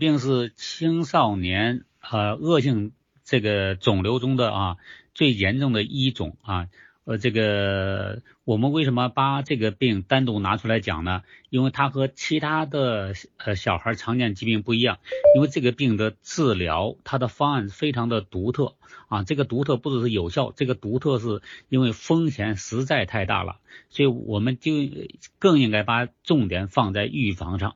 病是青少年呃恶性这个肿瘤中的啊最严重的一种啊。呃，这个我们为什么把这个病单独拿出来讲呢？因为它和其他的呃小孩常见疾病不一样，因为这个病的治疗它的方案非常的独特啊。这个独特不只是有效，这个独特是因为风险实在太大了，所以我们就更应该把重点放在预防上。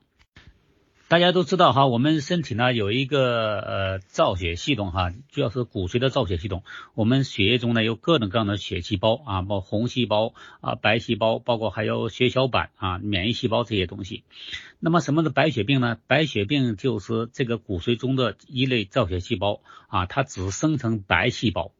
大家都知道哈，我们身体呢有一个呃造血系统哈，主要是骨髓的造血系统。我们血液中呢有各种各样的血细胞啊，包括红细胞啊、白细胞，包括还有血小板啊、免疫细胞这些东西。那么什么是白血病呢？白血病就是这个骨髓中的一类造血细胞啊，它只生成白细胞。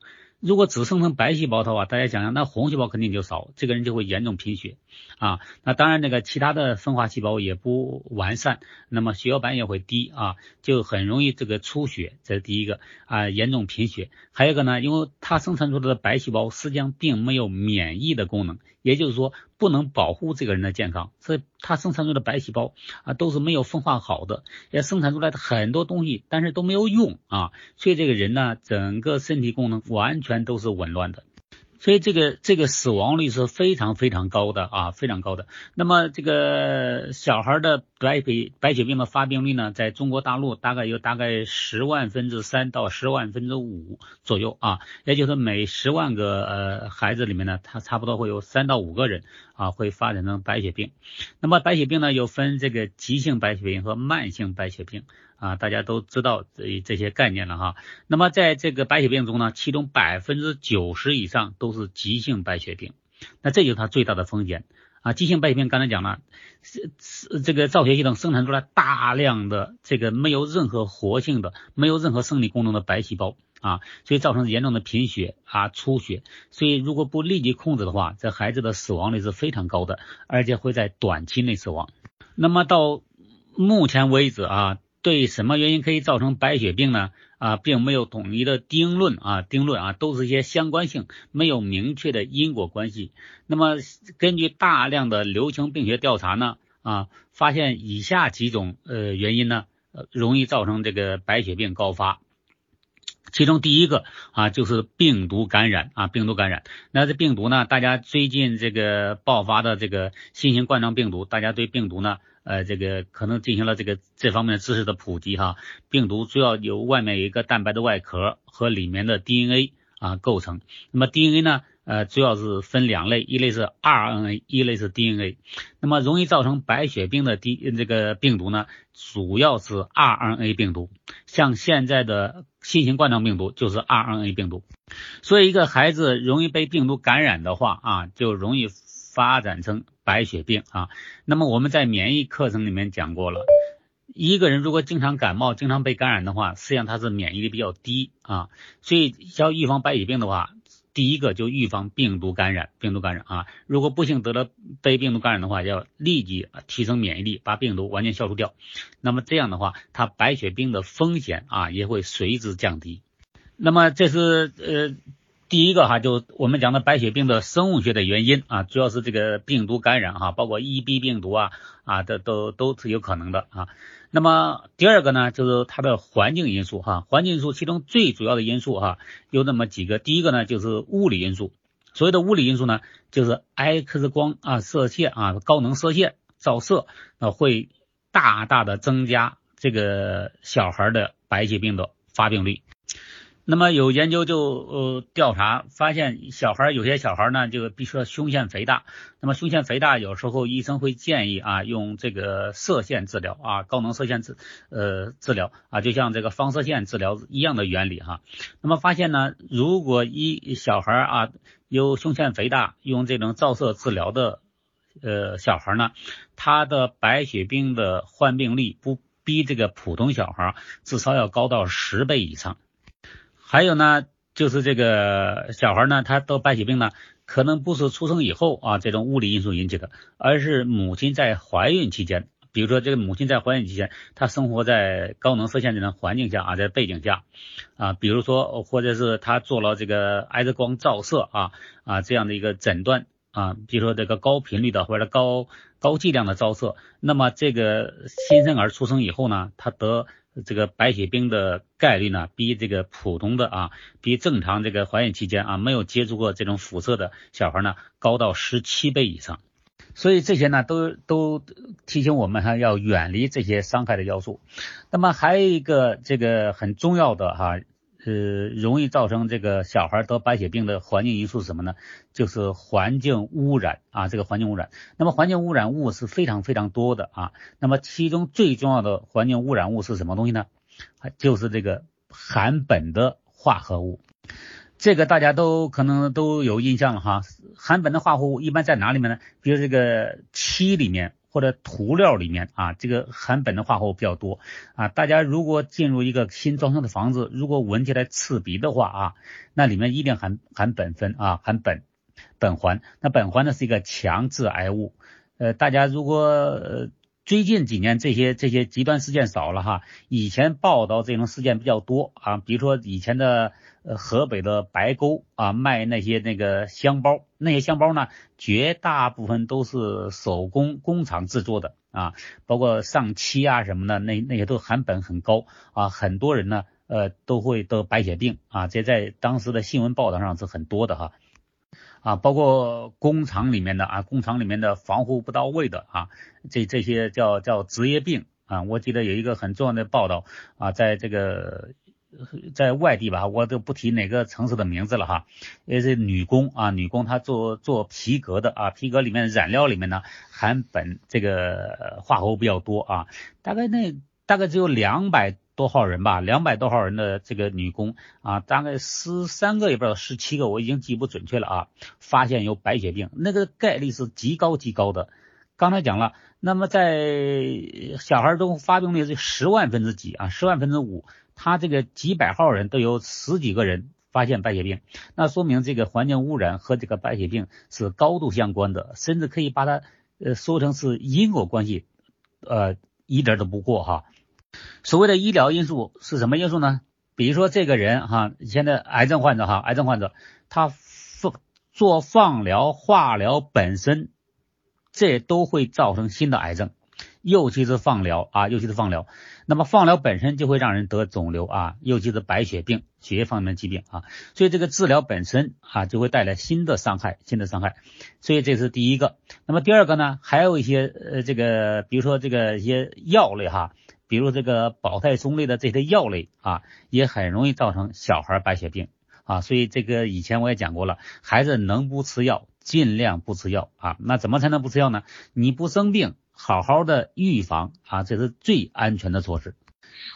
如果只生成白细胞的话，大家想想，那红细胞肯定就少，这个人就会严重贫血啊。那当然，那个其他的分化细胞也不完善，那么血小板也会低啊，就很容易这个出血，这是第一个啊，严重贫血。还有一个呢，因为它生产出来的白细胞实际上并没有免疫的功能，也就是说不能保护这个人的健康，所以他生产出的白细胞啊都是没有分化好的，也生产出来的很多东西，但是都没有用啊，所以这个人呢，整个身体功能完全都是紊乱的。所以这个这个死亡率是非常非常高的啊，非常高的。那么这个小孩的白血白血病的发病率呢，在中国大陆大概有大概十万分之三到十万分之五左右啊，也就是每十万个呃孩子里面呢，他差不多会有三到五个人啊会发展成白血病。那么白血病呢，又分这个急性白血病和慢性白血病。啊，大家都知道这这些概念了哈。那么在这个白血病中呢，其中百分之九十以上都是急性白血病，那这就是它最大的风险啊。急性白血病刚才讲了，是是这个造血系统生产出来大量的这个没有任何活性的、没有任何生理功能的白细胞啊，所以造成严重的贫血啊、出血。所以如果不立即控制的话，这孩子的死亡率是非常高的，而且会在短期内死亡。那么到目前为止啊。对什么原因可以造成白血病呢？啊，并没有统一的定论啊，定论啊，都是一些相关性，没有明确的因果关系。那么根据大量的流行病学调查呢，啊，发现以下几种呃原因呢，呃，容易造成这个白血病高发。其中第一个啊，就是病毒感染啊，病毒感染。那这病毒呢，大家最近这个爆发的这个新型冠状病毒，大家对病毒呢？呃，这个可能进行了这个这方面的知识的普及哈。病毒主要由外面有一个蛋白的外壳和里面的 DNA 啊构成。那么 DNA 呢，呃，主要是分两类，一类是 RNA，一类是 DNA。那么容易造成白血病的 D 这个病毒呢，主要是 RNA 病毒。像现在的新型冠状病毒就是 RNA 病毒。所以一个孩子容易被病毒感染的话啊，就容易发展成。白血病啊，那么我们在免疫课程里面讲过了，一个人如果经常感冒、经常被感染的话，实际上他是免疫力比较低啊，所以要预防白血病的话，第一个就预防病毒感染，病毒感染啊，如果不幸得了被病毒感染的话，要立即提升免疫力，把病毒完全消除掉，那么这样的话，他白血病的风险啊也会随之降低。那么这是呃。第一个哈，就我们讲的白血病的生物学的原因啊，主要是这个病毒感染哈，包括 EB 病毒啊啊，这都都是有可能的啊。那么第二个呢，就是它的环境因素哈，环境因素其中最主要的因素哈，有那么几个。第一个呢，就是物理因素。所谓的物理因素呢，就是 X 光啊射线啊高能射线照射啊，会大大的增加这个小孩的白血病的发病率。那么有研究就呃调查发现，小孩有些小孩呢，就比如说胸腺肥大，那么胸腺肥大有时候医生会建议啊用这个射线治疗啊高能射线治呃治疗啊就像这个放射线治疗一样的原理哈。那么发现呢，如果一小孩啊有胸腺肥大，用这种照射治疗的呃小孩呢，他的白血病的患病率不比这个普通小孩至少要高到十倍以上。还有呢，就是这个小孩呢，他得白血病呢，可能不是出生以后啊这种物理因素引起的，而是母亲在怀孕期间，比如说这个母亲在怀孕期间，她生活在高能射线这种环境下啊，在背景下啊，比如说或者是她做了这个 X 光照射啊啊这样的一个诊断啊，比如说这个高频率的或者高高剂量的照射，那么这个新生儿出生以后呢，他得这个白血病的概率呢，比这个普通的啊，比正常这个怀孕期间啊没有接触过这种辐射的小孩呢，高到十七倍以上。所以这些呢，都都提醒我们哈，要远离这些伤害的要素。那么还有一个这个很重要的哈。呃，容易造成这个小孩得白血病的环境因素是什么呢？就是环境污染啊，这个环境污染。那么环境污染物是非常非常多的啊。那么其中最重要的环境污染物是什么东西呢？就是这个含苯的化合物。这个大家都可能都有印象了哈。含苯的化合物一般在哪里面呢？比如这个漆里面。或者涂料里面啊，这个含苯的化合物比较多啊。大家如果进入一个新装修的房子，如果闻起来刺鼻的话啊，那里面一定含含苯酚啊，含苯苯环。那苯环呢是一个强致癌物。呃，大家如果呃。最近几年这些这些极端事件少了哈，以前报道这种事件比较多啊，比如说以前的呃河北的白沟啊卖那些那个香包，那些香包呢绝大部分都是手工工厂制作的啊，包括上漆啊什么的，那那些都含苯很高啊，很多人呢呃都会得白血病啊，这在当时的新闻报道上是很多的哈。啊，包括工厂里面的啊，工厂里面的防护不到位的啊，这这些叫叫职业病啊。我记得有一个很重要的报道啊，在这个在外地吧，我都不提哪个城市的名字了哈。也是女工啊，女工她做做皮革的啊，皮革里面染料里面呢含苯这个化合物比较多啊，大概那大概只有两百。多号人吧？两百多号人的这个女工啊，大概十三个也不知道十七个，我已经记不准确了啊。发现有白血病，那个概率是极高极高的。刚才讲了，那么在小孩中发病率是十万分之几啊？十万分之五，他这个几百号人都有十几个人发现白血病，那说明这个环境污染和这个白血病是高度相关的，甚至可以把它呃说成是因果关系，呃一点都不过哈。所谓的医疗因素是什么因素呢？比如说这个人哈，现在癌症患者哈，癌症患者他放做放疗、化疗本身，这都会造成新的癌症，尤其是放疗啊，尤其是放疗。那么放疗本身就会让人得肿瘤啊，尤其是白血病、血液方面的疾病啊。所以这个治疗本身啊，就会带来新的伤害，新的伤害。所以这是第一个。那么第二个呢，还有一些呃，这个比如说这个一些药类哈。比如这个保泰松类的这些药类啊，也很容易造成小孩白血病啊，所以这个以前我也讲过了，孩子能不吃药尽量不吃药啊。那怎么才能不吃药呢？你不生病，好好的预防啊，这是最安全的措施。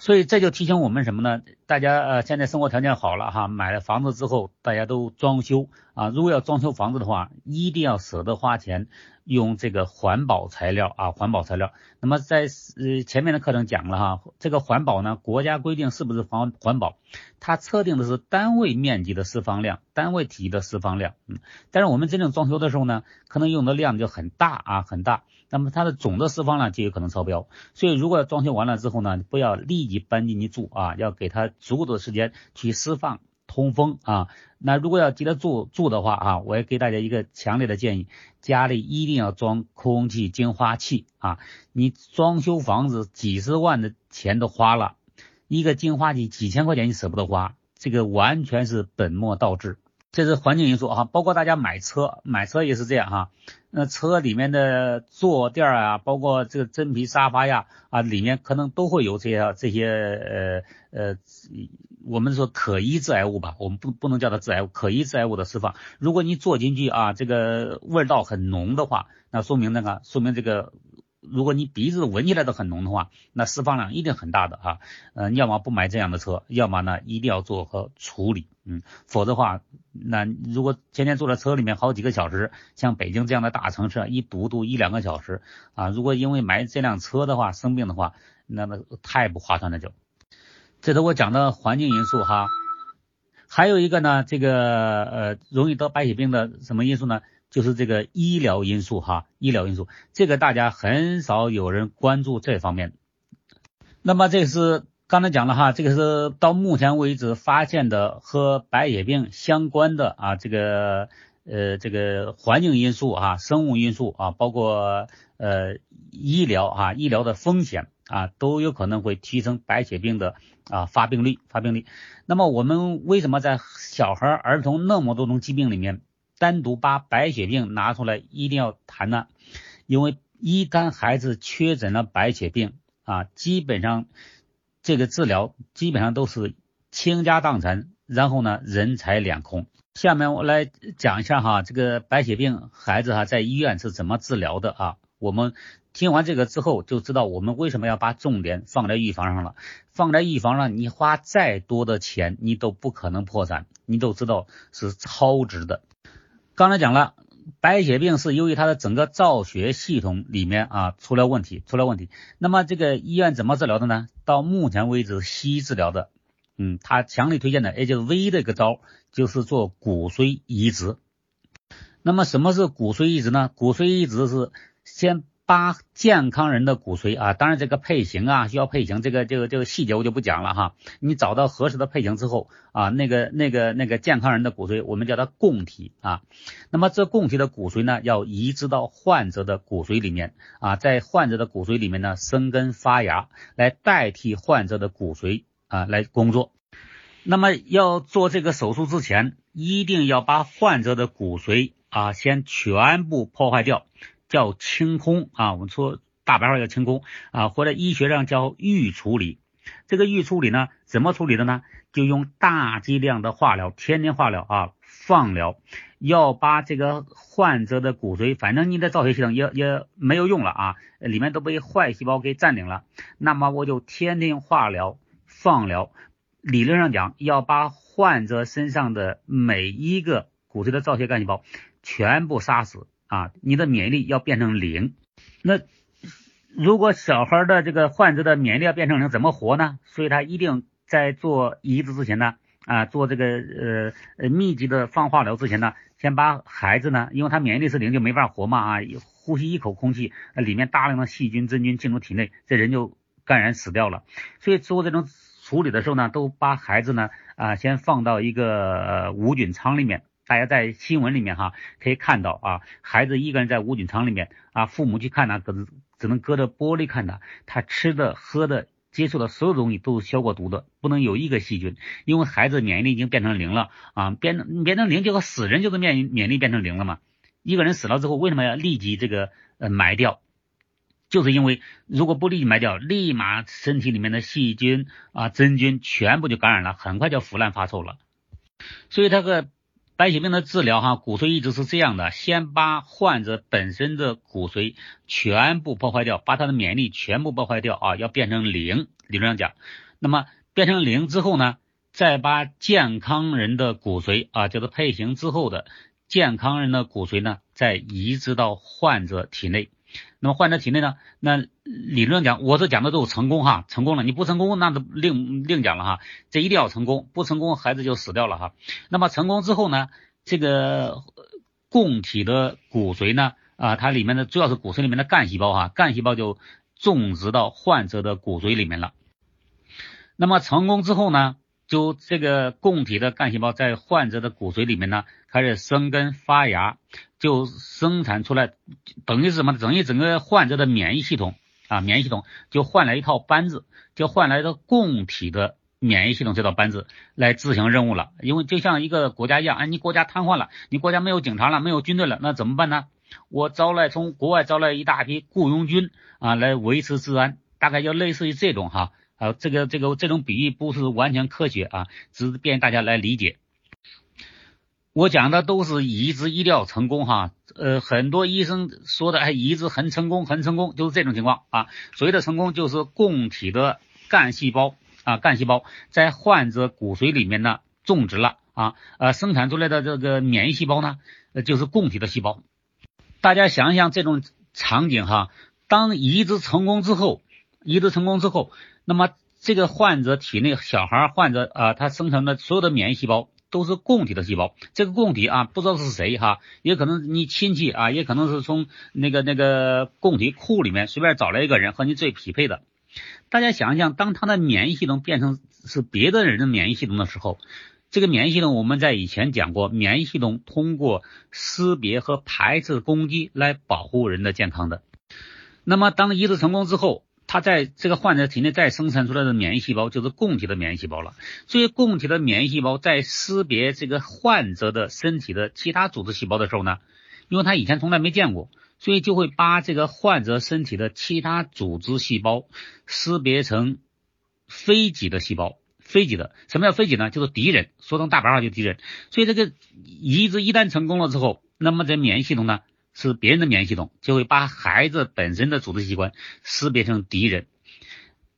所以这就提醒我们什么呢？大家呃现在生活条件好了哈，买了房子之后，大家都装修啊。如果要装修房子的话，一定要舍得花钱，用这个环保材料啊，环保材料。那么在呃前面的课程讲了哈，这个环保呢，国家规定是不是环环保？它测定的是单位面积的释放量，单位体积的释放量。嗯，但是我们真正装修的时候呢，可能用的量就很大啊，很大。那么它的总的释放量就有可能超标。所以如果装修完了之后呢，不要立即搬进去住啊，要给它足够的时间去释放通风啊。那如果要急着住住的话啊，我也给大家一个强烈的建议，家里一定要装空气净化器啊。你装修房子几十万的钱都花了，一个净化器几千块钱你舍不得花，这个完全是本末倒置。这是环境因素哈，包括大家买车，买车也是这样哈。那车里面的坐垫啊，包括这个真皮沙发呀啊，里面可能都会有这些这些呃呃，我们说可疑致癌物吧，我们不不能叫它致癌物，可疑致癌物的释放。如果你坐进去啊，这个味道很浓的话，那说明那个说明这个。如果你鼻子闻起来都很浓的话，那释放量一定很大的哈。呃，要么不买这样的车，要么呢一定要做和处理，嗯，否则的话，那如果天天坐在车里面好几个小时，像北京这样的大城市，一堵堵一两个小时啊，如果因为买这辆车的话生病的话，那么太不划算了就。这是我讲的环境因素哈。还有一个呢，这个呃容易得白血病的什么因素呢？就是这个医疗因素哈，医疗因素，这个大家很少有人关注这方面。那么这是刚才讲了哈，这个是到目前为止发现的和白血病相关的啊，这个呃这个环境因素啊，生物因素啊，包括呃医疗啊，医疗的风险啊，都有可能会提升白血病的啊发病率发病率。那么我们为什么在小孩、儿童那么多种疾病里面，单独把白血病拿出来一定要谈呢？因为一旦孩子确诊了白血病啊，基本上这个治疗基本上都是倾家荡产，然后呢人财两空。下面我来讲一下哈，这个白血病孩子哈在医院是怎么治疗的啊？我们听完这个之后就知道我们为什么要把重点放在预防上了。放在预防上，你花再多的钱，你都不可能破产，你都知道是超值的。刚才讲了，白血病是由于它的整个造血系统里面啊出了问题，出了问题。那么这个医院怎么治疗的呢？到目前为止，西医治疗的。嗯，他强力推荐的，也就是唯一的一个招，就是做骨髓移植。那么什么是骨髓移植呢？骨髓移植是先把健康人的骨髓啊，当然这个配型啊需要配型，这个这个这个细节我就不讲了哈。你找到合适的配型之后啊，那个那个那个健康人的骨髓，我们叫它供体啊。那么这供体的骨髓呢，要移植到患者的骨髓里面啊，在患者的骨髓里面呢生根发芽，来代替患者的骨髓。啊，来工作。那么要做这个手术之前，一定要把患者的骨髓啊先全部破坏掉，叫清空啊。我们说大白话叫清空啊，或者医学上叫预处理。这个预处理呢，怎么处理的呢？就用大剂量的化疗，天天化疗啊，放疗，要把这个患者的骨髓，反正你的造血系统也也没有用了啊，里面都被坏细胞给占领了。那么我就天天化疗。放疗理论上讲，要把患者身上的每一个骨髓的造血干细胞全部杀死啊！你的免疫力要变成零。那如果小孩的这个患者的免疫力要变成零，怎么活呢？所以他一定在做移植之前呢，啊，做这个呃呃密集的放化疗之前呢，先把孩子呢，因为他免疫力是零，就没法活嘛啊，呼吸一口空气，那里面大量的细菌真菌进入体内，这人就感染死掉了。所以做这种。处理的时候呢，都把孩子呢啊先放到一个无菌舱里面。大家在新闻里面哈可以看到啊，孩子一个人在无菌舱里面啊，父母去看他，可是只能隔着玻璃看他，他吃的、喝的、接触的所有东西都是消过毒的，不能有一个细菌，因为孩子免疫力已经变成零了啊，变变成零就和死人就是免免疫力变成零了嘛。一个人死了之后，为什么要立即这个呃埋掉？就是因为如果不立即埋掉，立马身体里面的细菌啊、真菌全部就感染了，很快就腐烂发臭了。所以这个白血病的治疗哈，骨髓移植是这样的：先把患者本身的骨髓全部破坏掉，把他的免疫力全部破坏掉啊，要变成零。理论上讲，那么变成零之后呢，再把健康人的骨髓啊，叫做配型之后的健康人的骨髓呢，再移植到患者体内。那么患者体内呢？那理论讲，我是讲的都是成功哈，成功了。你不成功，那就另另讲了哈。这一定要成功，不成功孩子就死掉了哈。那么成功之后呢，这个供体的骨髓呢，啊，它里面的主要是骨髓里面的干细胞哈，干细胞就种植到患者的骨髓里面了。那么成功之后呢？就这个供体的干细胞在患者的骨髓里面呢，开始生根发芽，就生产出来，等于是什么？等于整个患者的免疫系统啊，免疫系统就换来一套班子，就换来的供体的免疫系统这套班子来执行任务了。因为就像一个国家一样，哎，你国家瘫痪了，你国家没有警察了，没有军队了，那怎么办呢？我招来从国外招来一大批雇佣军啊，来维持治安，大概就类似于这种哈。啊，这个这个这种比喻不是完全科学啊，只是便于大家来理解。我讲的都是移植一定要成功哈，呃，很多医生说的哎，移植很成功，很成功，就是这种情况啊。所谓的成功，就是供体的干细胞啊，干细胞在患者骨髓里面呢种植了啊，呃，生产出来的这个免疫细胞呢，呃，就是供体的细胞。大家想一想这种场景哈，当移植成功之后，移植成功之后。那么这个患者体内小孩患者啊，他生成的所有的免疫细胞都是供体的细胞。这个供体啊，不知道是谁哈，也可能你亲戚啊，也可能是从那个那个供体库里面随便找来一个人和你最匹配的。大家想一想，当他的免疫系统变成是别的人的免疫系统的时候，这个免疫系统我们在以前讲过，免疫系统通过识别和排斥攻击来保护人的健康的。那么当移植成功之后，它在这个患者体内再生产出来的免疫细胞就是供体的免疫细胞了。所以供体的免疫细胞在识别这个患者的身体的其他组织细胞的时候呢，因为他以前从来没见过，所以就会把这个患者身体的其他组织细胞识别成非己的细胞。非己的，什么叫非己呢？就是敌人，说成大白话就是敌人。所以这个移植一旦成功了之后，那么这免疫系统呢？是别人的免疫系统就会把孩子本身的组织器官识别成敌人，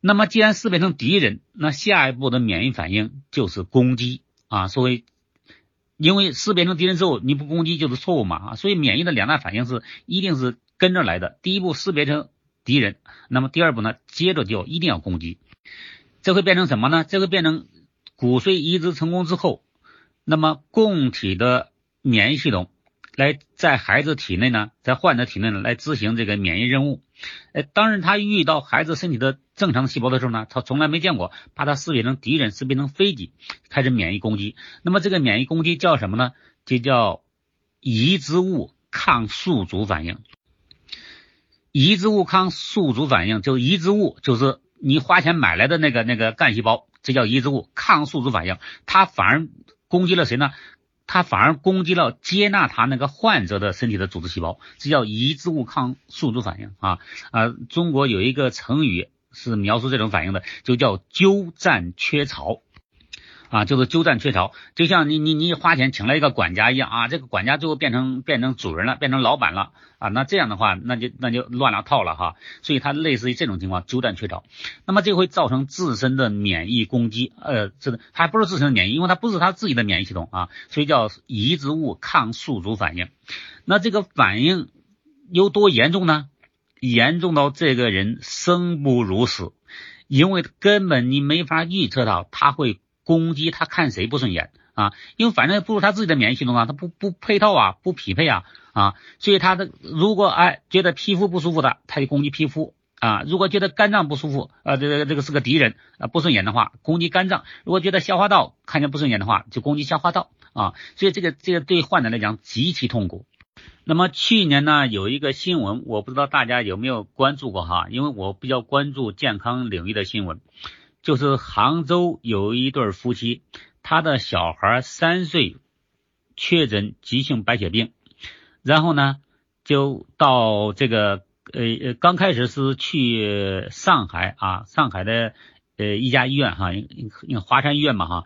那么既然识别成敌人，那下一步的免疫反应就是攻击啊。所谓因为识别成敌人之后你不攻击就是错误嘛啊。所以免疫的两大反应是一定是跟着来的。第一步识别成敌人，那么第二步呢，接着就一定要攻击。这会变成什么呢？这会变成骨髓移植成功之后，那么供体的免疫系统。来在孩子体内呢，在患者体内呢来执行这个免疫任务。哎，当然他遇到孩子身体的正常细胞的时候呢，他从来没见过，把它识别成敌人，识别成非己，开始免疫攻击。那么这个免疫攻击叫什么呢？就叫移植物抗宿主反应。移植物抗宿主反应，就移植物就是你花钱买来的那个那个干细胞，这叫移植物抗宿主反应。它反而攻击了谁呢？它反而攻击了接纳它那个患者的身体的组织细胞，这叫移植物抗宿主反应啊啊！中国有一个成语是描述这种反应的，就叫鸠占鹊巢。啊，就是鸠占鹊巢，就像你你你花钱请了一个管家一样啊，这个管家最后变成变成主人了，变成老板了啊，那这样的话，那就那就乱了套了哈。所以它类似于这种情况，鸠占鹊巢。那么这会造成自身的免疫攻击，呃，这个它不是自身的免疫，因为它不是它自己的免疫系统啊，所以叫移植物抗宿主反应。那这个反应有多严重呢？严重到这个人生不如死，因为根本你没法预测到他会。攻击他看谁不顺眼啊？因为反正不如他自己的免疫系统啊，他不不配套啊，不匹配啊啊！所以他的如果哎觉得皮肤不舒服的，他就攻击皮肤啊；如果觉得肝脏不舒服，呃，这个这个是个敌人啊，不顺眼的话，攻击肝脏；如果觉得消化道看见不顺眼的话，就攻击消化道啊。所以这个这个对患者来讲极其痛苦。那么去年呢，有一个新闻，我不知道大家有没有关注过哈？因为我比较关注健康领域的新闻。就是杭州有一对夫妻，他的小孩三岁确诊急性白血病，然后呢就到这个呃呃刚开始是去上海啊上海的呃一家医院哈，华山医院嘛哈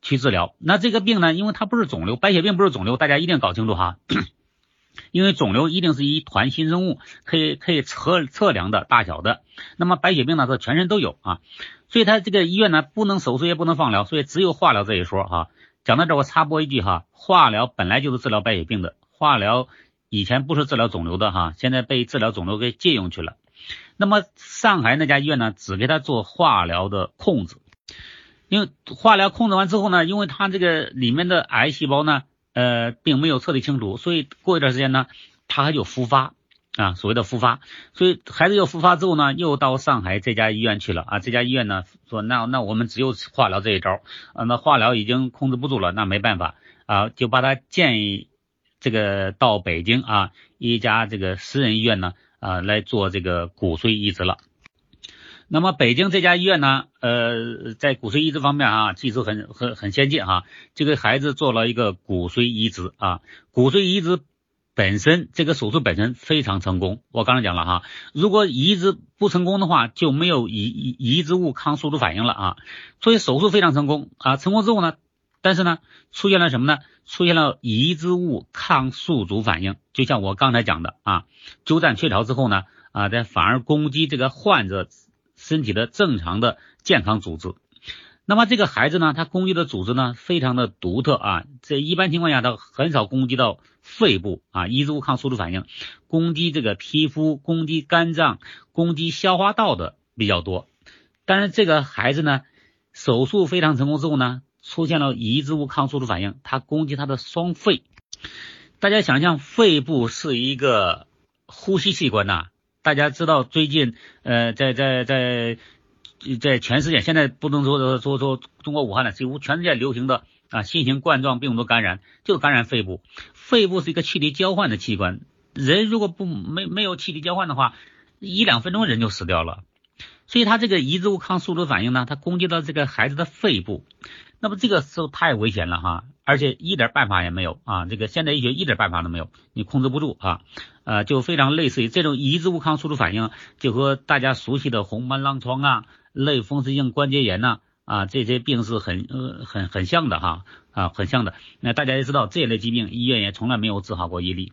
去治疗。那这个病呢，因为它不是肿瘤，白血病不是肿瘤，大家一定搞清楚哈。因为肿瘤一定是一团新生物，可以可以测测量的大小的。那么白血病呢，是全身都有啊。所以他这个医院呢，不能手术也不能放疗，所以只有化疗这一说哈。讲到这，我插播一句哈，化疗本来就是治疗白血病的，化疗以前不是治疗肿瘤的哈，现在被治疗肿瘤给借用去了。那么上海那家医院呢，只给他做化疗的控制，因为化疗控制完之后呢，因为他这个里面的癌细胞呢，呃，并没有彻底清除，所以过一段时间呢，他还就复发。啊，所谓的复发，所以孩子又复发之后呢，又到上海这家医院去了啊。这家医院呢说，那那我们只有化疗这一招啊。那化疗已经控制不住了，那没办法啊，就把他建议这个到北京啊一家这个私人医院呢啊来做这个骨髓移植了。那么北京这家医院呢，呃，在骨髓移植方面啊，技术很很很先进哈，就给孩子做了一个骨髓移植啊，骨髓移植。本身这个手术本身非常成功，我刚才讲了哈，如果移植不成功的话，就没有移移移植物抗宿主反应了啊，所以手术非常成功啊，成功之后呢，但是呢，出现了什么呢？出现了移植物抗宿主反应，就像我刚才讲的啊，鸠占鹊巢之后呢，啊，在反而攻击这个患者身体的正常的健康组织。那么这个孩子呢，他攻击的组织呢，非常的独特啊，这一般情况下，他很少攻击到肺部啊，移植物抗宿主反应，攻击这个皮肤、攻击肝脏、攻击消化道的比较多。但是这个孩子呢，手术非常成功之后呢，出现了移植物抗宿主反应，他攻击他的双肺。大家想象，肺部是一个呼吸器官呐，大家知道最近呃，在在在。在全世界，现在不能说说说中国武汉的，几乎全世界流行的啊新型冠状病毒感染就感染肺部。肺部是一个气体交换的器官，人如果不没没有气体交换的话，一两分钟人就死掉了。所以他这个移植物抗宿主反应呢，它攻击到这个孩子的肺部，那么这个时候太危险了哈，而且一点办法也没有啊，这个现代医学一点办法都没有，你控制不住啊，呃，就非常类似于这种移植物抗宿主反应，就和大家熟悉的红斑狼疮啊、类风湿性关节炎呐啊这些病是很呃很很像的哈啊很像的，那大家也知道这一类疾病医院也从来没有治好过一例。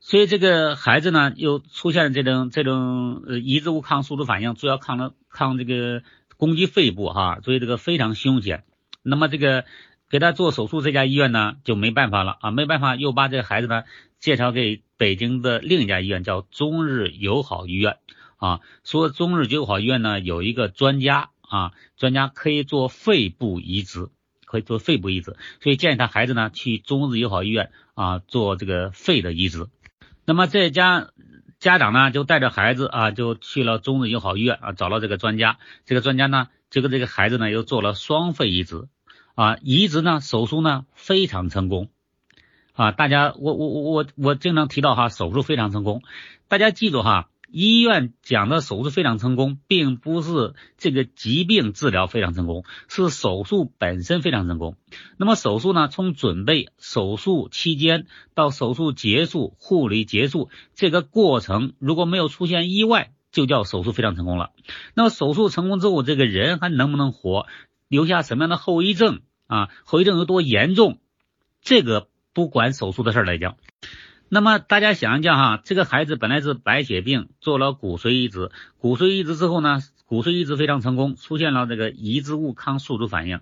所以这个孩子呢，又出现了这种这种呃移植物抗宿主反应，主要抗了抗这个攻击肺部哈，所以这个非常凶险。那么这个给他做手术这家医院呢就没办法了啊，没办法又把这个孩子呢介绍给北京的另一家医院，叫中日友好医院啊。说中日友好医院呢有一个专家啊，专家可以做肺部移植，可以做肺部移植，所以建议他孩子呢去中日友好医院啊做这个肺的移植。那么这家家长呢，就带着孩子啊，就去了中日友好医院啊，找到这个专家。这个专家呢，就跟这个孩子呢，又做了双肺移植啊，移植呢，手术呢非常成功啊。大家，我我我我我经常提到哈，手术非常成功，大家记住哈。医院讲的手术非常成功，并不是这个疾病治疗非常成功，是手术本身非常成功。那么手术呢，从准备手术期间到手术结束、护理结束这个过程，如果没有出现意外，就叫手术非常成功了。那么手术成功之后，这个人还能不能活，留下什么样的后遗症啊？后遗症有多严重？这个不管手术的事儿来讲。那么大家想一想哈，这个孩子本来是白血病，做了骨髓移植，骨髓移植之后呢，骨髓移植非常成功，出现了这个移植物抗宿主反应。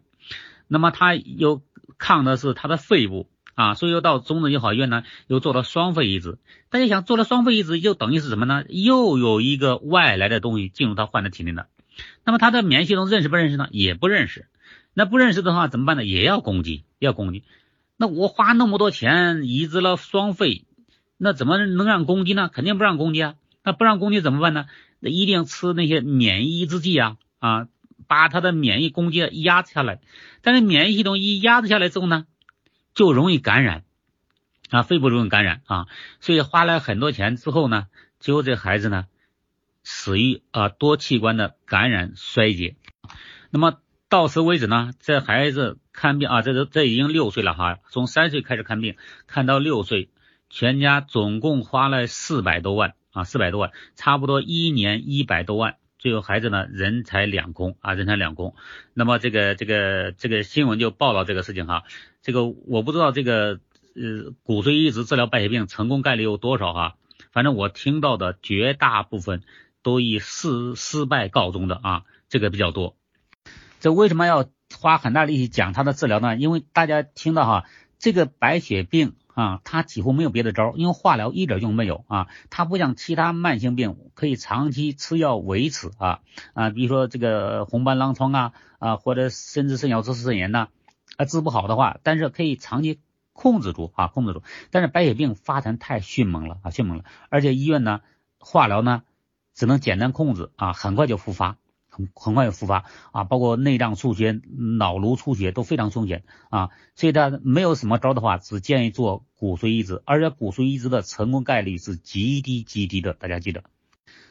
那么他又抗的是他的肺部啊，所以又到中日友好医院呢，又做了双肺移植。大家想，做了双肺移植，就等于是什么呢？又有一个外来的东西进入他患者体内了。那么他的免疫系统认识不认识呢？也不认识。那不认识的话怎么办呢？也要攻击，要攻击。那我花那么多钱移植了双肺。那怎么能让攻击呢？肯定不让攻击啊！那不让攻击怎么办呢？那一定吃那些免疫抑制剂啊啊，把他的免疫攻击压制下来。但是免疫系统一压制下来之后呢，就容易感染啊，肺部容易感染啊，所以花了很多钱之后呢，最后这孩子呢死于啊多器官的感染衰竭。那么到此为止呢，这孩子看病啊，这都这已经六岁了哈，从三岁开始看病，看到六岁。全家总共花了四百多万啊，四百多万，差不多一年一百多万，最后孩子呢人财两空啊，人财两空。那么这个这个这个新闻就报道这个事情哈，这个我不知道这个呃骨髓移植治疗白血病成功概率有多少哈，反正我听到的绝大部分都以失失败告终的啊，这个比较多。这为什么要花很大力气讲他的治疗呢？因为大家听到哈，这个白血病。啊，他几乎没有别的招，因为化疗一点用没有啊。他不像其他慢性病可以长期吃药维持啊啊，比如说这个红斑狼疮啊啊，或者甚至肾小球肾炎呐啊，治不好的话，但是可以长期控制住啊，控制住。但是白血病发展太迅猛了啊，迅猛了，而且医院呢化疗呢只能简单控制啊，很快就复发。很很快就复发啊，包括内脏出血、脑颅出血都非常凶险啊，所以他没有什么招的话，只建议做骨髓移植，而且骨髓移植的成功概率是极低极低的，大家记得。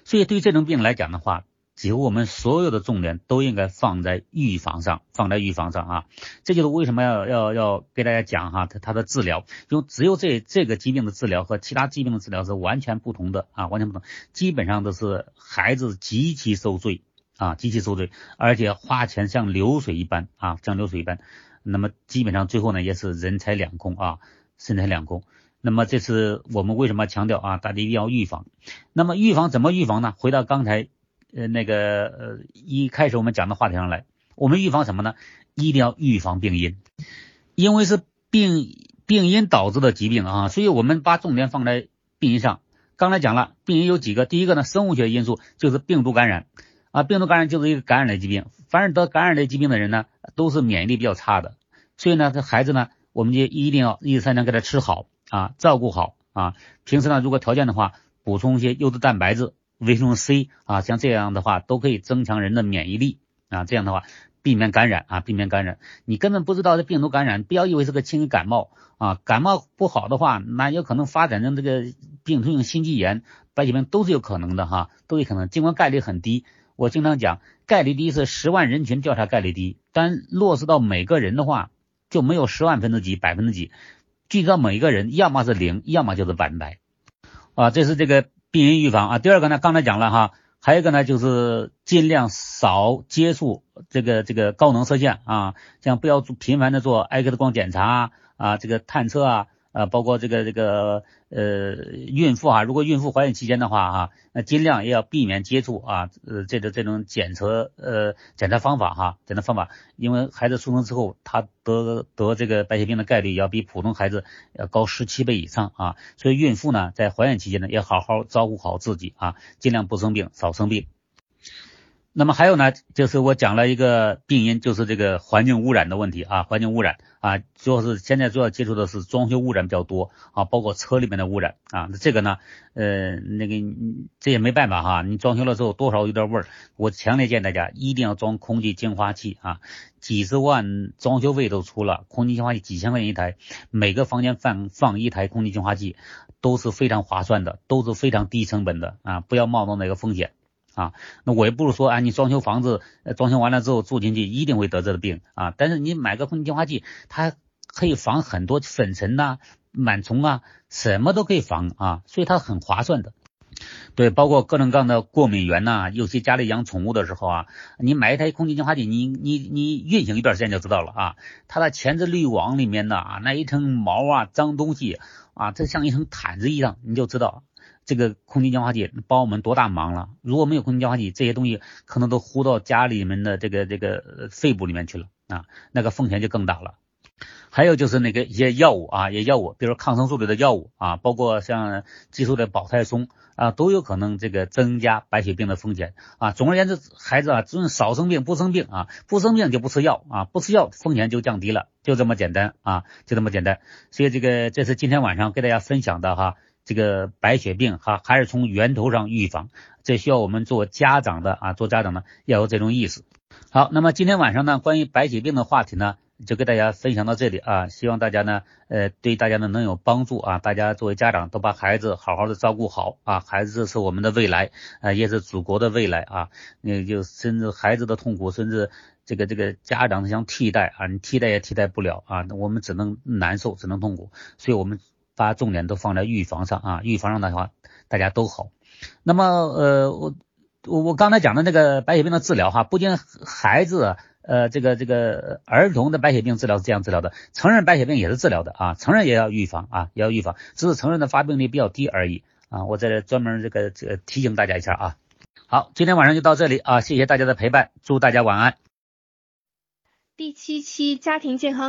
所以对这种病来讲的话，几乎我们所有的重点都应该放在预防上，放在预防上啊，这就是为什么要要要给大家讲哈，它它的治疗，就只有这这个疾病的治疗和其他疾病的治疗是完全不同的啊，完全不同，基本上都是孩子极其受罪。啊，极其受罪，而且花钱像流水一般啊，像流水一般。那么基本上最后呢，也是人财两空啊，身财两空。那么这是我们为什么强调啊，大家一定要预防。那么预防怎么预防呢？回到刚才呃那个呃一开始我们讲的话题上来，我们预防什么呢？一定要预防病因，因为是病病因导致的疾病啊，所以我们把重点放在病因上。刚才讲了，病因有几个，第一个呢，生物学因素就是病毒感染。啊，病毒感染就是一个感染类疾病，凡是得感染类疾病的人呢，都是免疫力比较差的，所以呢，这孩子呢，我们就一定要一日三餐给他吃好啊，照顾好啊，平时呢，如果条件的话，补充一些优质蛋白质、维生素 C 啊，像这样的话都可以增强人的免疫力啊，这样的话避免感染啊，避免感染。你根本不知道这病毒感染，不要以为是个轻微感冒啊，感冒不好的话，那有可能发展成这个病毒性心肌炎。白血病都是有可能的哈，都有可能，尽管概率很低。我经常讲，概率低是十万人群调查概率低，但落实到每个人的话，就没有十万分之几、百分之几，具体到每一个人，要么是零，要么就是百分百。啊，这是这个病因预防啊。第二个呢，刚才讲了哈，还有一个呢，就是尽量少接触这个这个高能射线啊，像不要做频繁的做 X 光检查啊，这个探测啊。啊，包括这个这个呃，孕妇啊，如果孕妇怀孕期间的话哈，那尽量也要避免接触啊，呃，这个这种检测呃检查方法哈，检查方法，因为孩子出生之后，他得得这个白血病的概率要比普通孩子要高十七倍以上啊，所以孕妇呢，在怀孕期间呢，要好好照顾好自己啊，尽量不生病，少生病。那么还有呢，就是我讲了一个病因，就是这个环境污染的问题啊，环境污染啊，主要是现在主要接触的是装修污染比较多啊，包括车里面的污染啊，那这个呢，呃，那个这也没办法哈，你装修了之后多少有点味儿，我强烈建议大家一定要装空气净化器啊，几十万装修费都出了，空气净化器几千块钱一台，每个房间放放一台空气净化器都是非常划算的，都是非常低成本的啊，不要冒着那个风险。啊，那我也不是说啊，你装修房子，装修完了之后住进去一定会得这个病啊。但是你买个空气净化器，它可以防很多粉尘呐、螨虫啊，什么都可以防啊，所以它很划算的。对，包括各种各样的过敏源呐，尤其家里养宠物的时候啊，你买一台空气净化器，你你你运行一段时间就知道了啊，它的前置滤网里面的啊那一层毛啊、脏东西啊，这像一层毯子一样，你就知道。这个空气净化器帮我们多大忙了？如果没有空气净化器，这些东西可能都呼到家里面的这个这个肺部里面去了啊，那个风险就更大了。还有就是那个一些药物啊，一些药物，比如抗生素类的药物啊，包括像激素的保胎松啊，都有可能这个增加白血病的风险啊。总而言之，孩子啊，只能少生病，不生病啊，不生病就不吃药啊，不吃药风险就降低了，就这么简单啊，就这么简单。所以这个这是今天晚上给大家分享的哈。这个白血病哈，还是从源头上预防，这需要我们做家长的啊，做家长的要有这种意识。好，那么今天晚上呢，关于白血病的话题呢，就跟大家分享到这里啊，希望大家呢，呃，对大家呢能有帮助啊，大家作为家长都把孩子好好的照顾好啊，孩子是我们的未来啊，也是祖国的未来啊，那就甚至孩子的痛苦，甚至这个这个家长想替代啊，你替代也替代不了啊，我们只能难受，只能痛苦，所以我们。把重点都放在预防上啊，预防上的话大家都好。那么呃，我我我刚才讲的那个白血病的治疗哈，不仅孩子呃这个这个儿童的白血病治疗是这样治疗的，成人白血病也是治疗的啊，成人也要预防啊，也要预防，只是成人的发病率比较低而已啊。我在这专门这个这个提醒大家一下啊。好，今天晚上就到这里啊，谢谢大家的陪伴，祝大家晚安。第七期家庭健康。